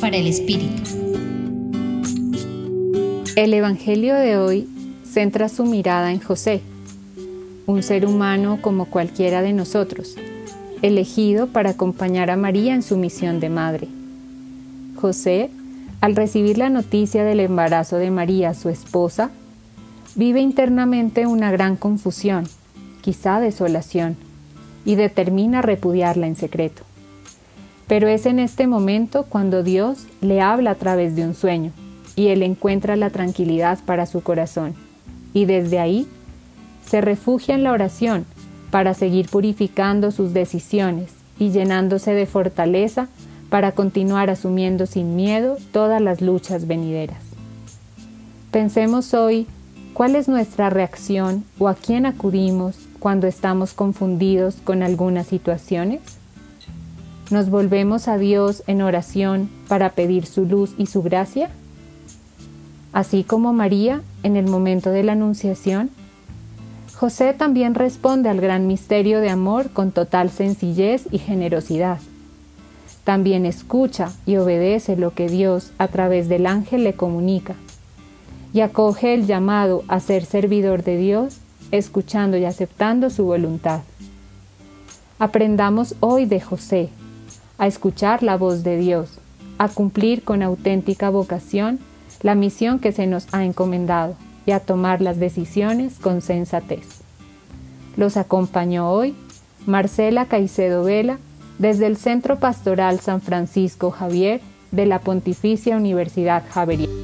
Para el Espíritu. El Evangelio de hoy centra su mirada en José, un ser humano como cualquiera de nosotros, elegido para acompañar a María en su misión de madre. José, al recibir la noticia del embarazo de María, su esposa, vive internamente una gran confusión, quizá desolación, y determina repudiarla en secreto. Pero es en este momento cuando Dios le habla a través de un sueño y él encuentra la tranquilidad para su corazón. Y desde ahí se refugia en la oración para seguir purificando sus decisiones y llenándose de fortaleza para continuar asumiendo sin miedo todas las luchas venideras. Pensemos hoy cuál es nuestra reacción o a quién acudimos cuando estamos confundidos con algunas situaciones. ¿Nos volvemos a Dios en oración para pedir su luz y su gracia? Así como María en el momento de la Anunciación, José también responde al gran misterio de amor con total sencillez y generosidad. También escucha y obedece lo que Dios a través del ángel le comunica y acoge el llamado a ser servidor de Dios, escuchando y aceptando su voluntad. Aprendamos hoy de José, a escuchar la voz de Dios, a cumplir con auténtica vocación la misión que se nos ha encomendado y a tomar las decisiones con sensatez. Los acompañó hoy Marcela Caicedo Vela desde el Centro Pastoral San Francisco Javier de la Pontificia Universidad Javeriana.